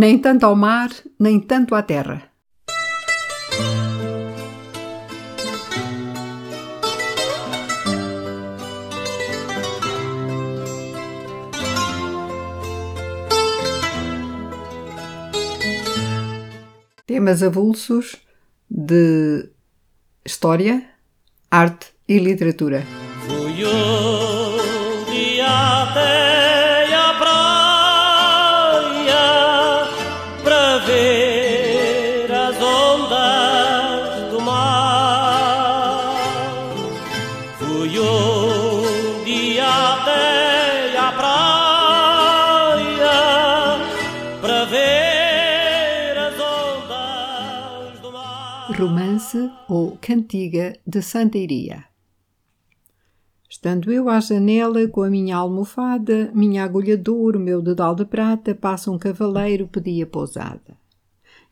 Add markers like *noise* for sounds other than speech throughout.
Nem tanto ao mar, nem tanto à terra. Temas avulsos de história, arte e literatura. Romance ou Cantiga de Santa Iria. Estando eu à janela com a minha almofada, minha agulha de ouro, meu dedal de prata, passa um cavaleiro, pedia pousada.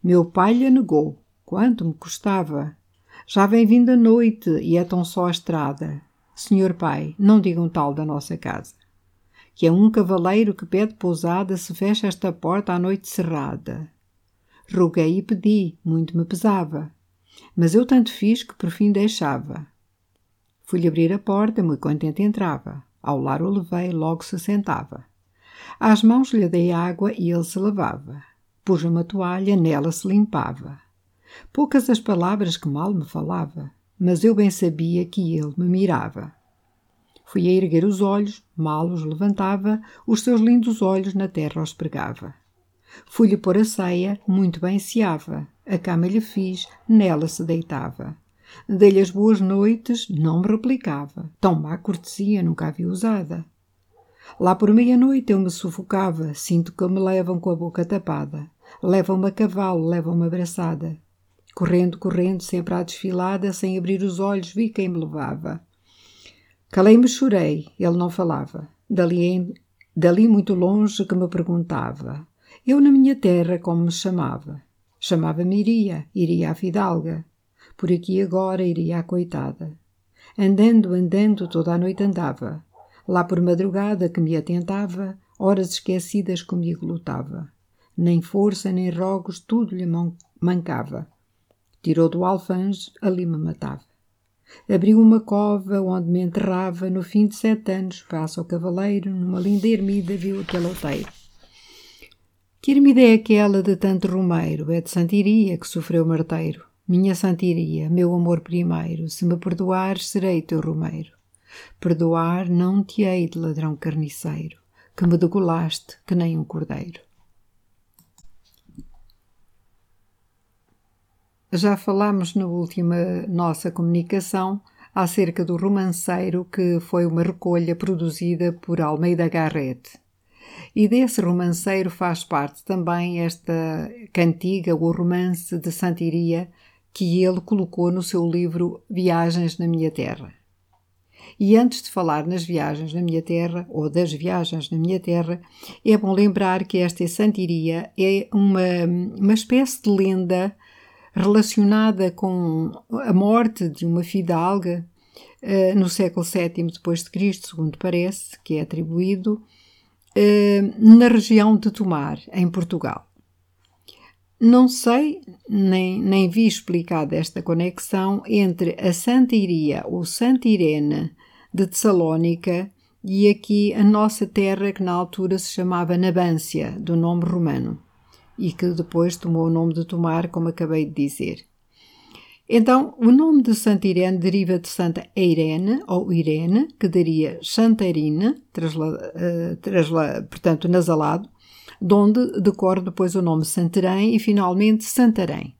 Meu pai lhe negou, quanto me custava. Já vem vindo a noite e é tão só a estrada. Senhor pai, não digam tal da nossa casa. Que é um cavaleiro que pede pousada se fecha esta porta à noite cerrada. Roguei e pedi, muito me pesava. Mas eu tanto fiz que por fim deixava. Fui-lhe abrir a porta, muito contente entrava. Ao lar o levei, logo se sentava. Às mãos lhe dei água e ele se lavava. Pus uma toalha, nela se limpava. Poucas as palavras que mal me falava, mas eu bem sabia que ele me mirava. Fui a erguer os olhos, mal os levantava, os seus lindos olhos na terra os pregava. Fui-lhe pôr a ceia, muito bem seava. A cama lhe fiz, nela se deitava. Dei-lhe as boas noites, não me replicava. Tão má cortesia nunca havia usada. Lá por meia-noite eu me sufocava, sinto que me levam com a boca tapada. Levam-me a cavalo, levam-me abraçada. Correndo, correndo, sempre à desfilada, sem abrir os olhos, vi quem me levava. Calei-me, chorei, ele não falava. Dali, dali muito longe que me perguntava. Eu na minha terra como me chamava. Chamava-me Iria, iria a fidalga. Por aqui agora iria a coitada. Andando, andando, toda a noite andava. Lá por madrugada que me atentava, horas esquecidas comigo lutava. Nem força, nem rogos, tudo lhe mancava. Tirou do alfange, ali me matava. Abriu uma cova onde me enterrava, no fim de sete anos, passa o cavaleiro, numa linda ermida viu aquele outeiro. Que ermida é aquela de tanto romeiro? É de Santiria que sofreu marteiro. Minha Santiria, meu amor primeiro, se me perdoares, serei teu romeiro. Perdoar não te hei de ladrão carniceiro, que me degolaste que nem um cordeiro. Já falámos na última nossa comunicação acerca do romanceiro que foi uma recolha produzida por Almeida Garrett. E desse romanceiro faz parte também esta cantiga, o romance de Santiria, que ele colocou no seu livro Viagens na Minha Terra. E antes de falar nas viagens na minha terra, ou das viagens na minha terra, é bom lembrar que esta Santiria é uma, uma espécie de lenda relacionada com a morte de uma fidalga uh, no século VII depois de Cristo, segundo parece, que é atribuído eh, na região de Tomar, em Portugal. Não sei, nem, nem vi explicada esta conexão entre a Santa Iria ou Santa Irene de Tessalónica e aqui a nossa terra que na altura se chamava Nabância, do nome romano, e que depois tomou o nome de Tomar, como acabei de dizer. Então, o nome de Santa Irene deriva de Santa Irene, ou Irene, que daria Santarina, trasla, uh, trasla, portanto, nasalado, de onde decorre depois o nome Santarém e finalmente Santarém.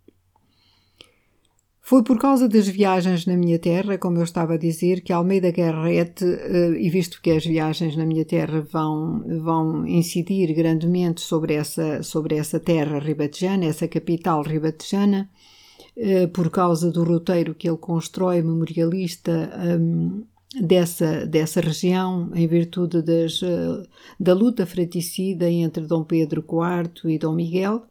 Foi por causa das viagens na minha terra, como eu estava a dizer, que Almeida Guerrete, uh, e visto que as viagens na minha terra vão, vão incidir grandemente sobre essa, sobre essa terra ribatejana, essa capital ribatejana, eh, por causa do roteiro que ele constrói, memorialista, um, dessa, dessa região, em virtude das, uh, da luta fraticida entre Dom Pedro IV e Dom Miguel,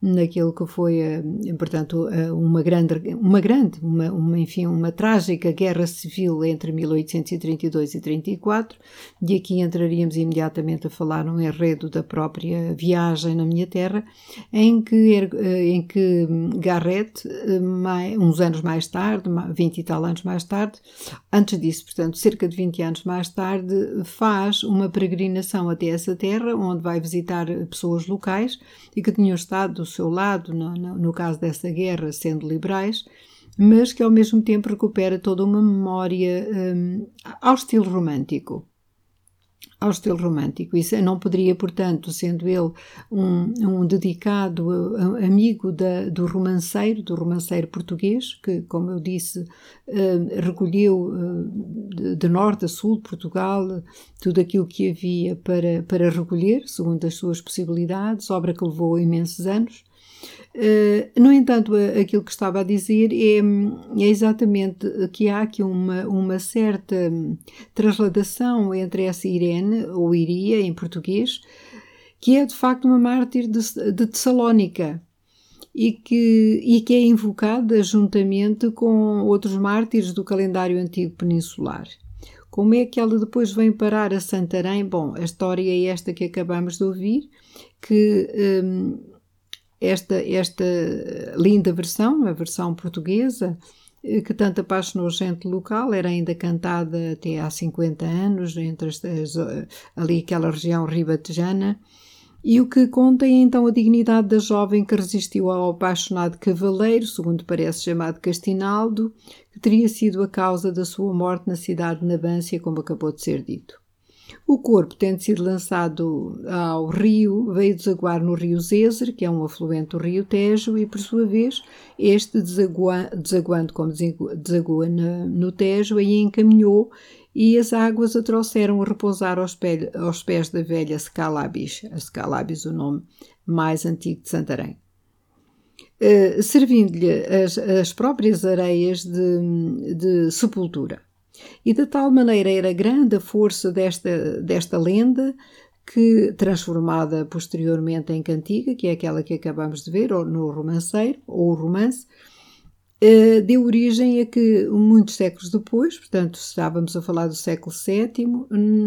naquilo que foi, eh, portanto, eh, uma grande, uma grande, uma, uma, enfim, uma trágica guerra civil entre 1832 e 34, e aqui entraríamos imediatamente a falar no enredo da própria viagem na minha terra, em que, eh, em que Garrett, uns anos mais tarde, 20 e tal anos mais tarde, antes disso, portanto, cerca de 20 anos mais tarde, faz uma peregrinação até essa terra, onde vai visitar pessoas locais e que tinham estado seu lado, no, no, caso dessa guerra, sendo liberais, mas que ao mesmo tempo recupera toda uma memória um, ao estilo romântico. Ao estilo romântico. Isso não poderia, portanto, sendo ele um, um dedicado amigo da, do romanceiro, do romanceiro português, que, como eu disse, uh, recolheu uh, de, norte a sul de Portugal tudo aquilo que havia para, para recolher, segundo as suas possibilidades, obra que levou imensos anos. Eh, no entanto, aquilo que estava a dizer é, é, exatamente que há aqui uma, uma certa trasladação entre essa Irene, ou Iria em português, que é de facto uma mártir de, de Tessalónica e que, e que é invocada juntamente com outros mártires do calendário antigo peninsular. Como é que ela depois vem parar a Santarém? Bom, a história é esta que acabamos de ouvir, que hum, esta, esta linda versão, a versão portuguesa, eh, que tanto apaixonou gente local, era ainda cantada até há 50 anos, entre as, as, ali aquela região ribatejana, e o que conta é então a dignidade da jovem que resistiu ao apaixonado cavaleiro, segundo parece chamado Castinaldo, que teria sido a causa da sua morte na cidade de Nabância, como acabou de ser dito. O corpo, tendo sido lançado ao rio, veio desaguar no rio Zezer, que é um afluente do rio Tejo, e por sua vez, este desagua, desaguando como desagua no Tejo, aí encaminhou e as águas a trouxeram a repousar aos, aos pés da velha Scalabis, a Scalabis o nome mais antigo de Santarém. Uh, servindo-lhe as, as próprias areias de, de sepultura. E de tal maneira era grande a força desta, desta lenda que, transformada posteriormente em cantiga, que é aquela que acabamos de ver, ou no romanceiro, ou romance, eh, deu origem a que, muitos séculos depois, portanto, estávamos a falar do século VII,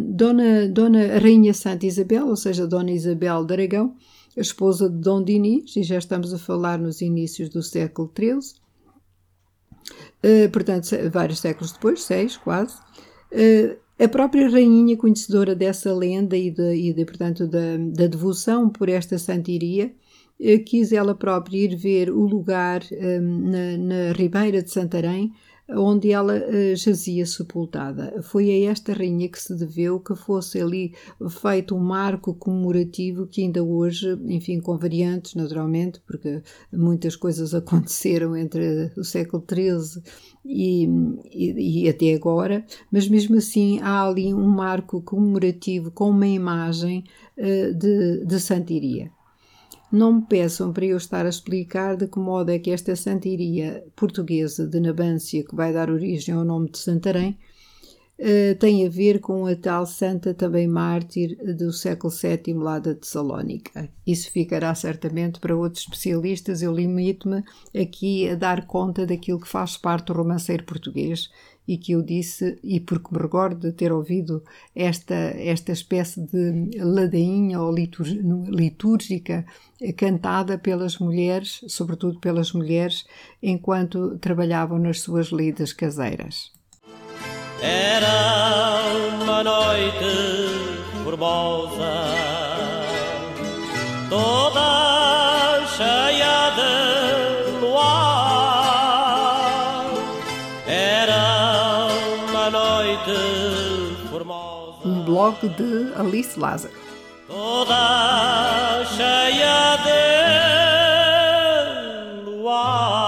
Dona, Dona Rainha Santa Isabel, ou seja, Dona Isabel de Aragão, a esposa de Dom Dinis, e já estamos a falar nos inícios do século XIII, uh, portanto, vários séculos depois, seis quase, uh, a própria rainha, conhecedora dessa lenda e, de, e de, portanto, da, da, devoção por esta santiria, quis ela própria ir ver o lugar na, na Ribeira de Santarém, onde ela uh, jazia sepultada. Foi a esta rainha que se deveu que fosse ali feito um marco comemorativo que ainda hoje, enfim, com variantes naturalmente, porque muitas coisas *laughs* aconteceram entre o século XIII e, e, e, até agora, mas mesmo assim há ali um marco comemorativo com uma imagem uh, de, de Santiria. Não me peçam para eu estar a explicar de que modo é que esta santiria portuguesa de Nabância, que vai dar origem ao nome de Santarém, uh, tem a ver com a tal santa também mártir do século VII lá da Tessalónica. Isso ficará certamente para outros especialistas, eu limito-me aqui a dar conta daquilo que faz parte do romanceiro português e que eu disse, e porque me recordo de ter ouvido esta, esta espécie de ladainha ou litúrgica cantada pelas mulheres, sobretudo pelas mulheres, enquanto trabalhavam nas suas lidas caseiras. Era uma noite formosa, toda cheia de luar. Era uma noite formosa. Um blog de Alice Lázaro. Toda cheia de luar.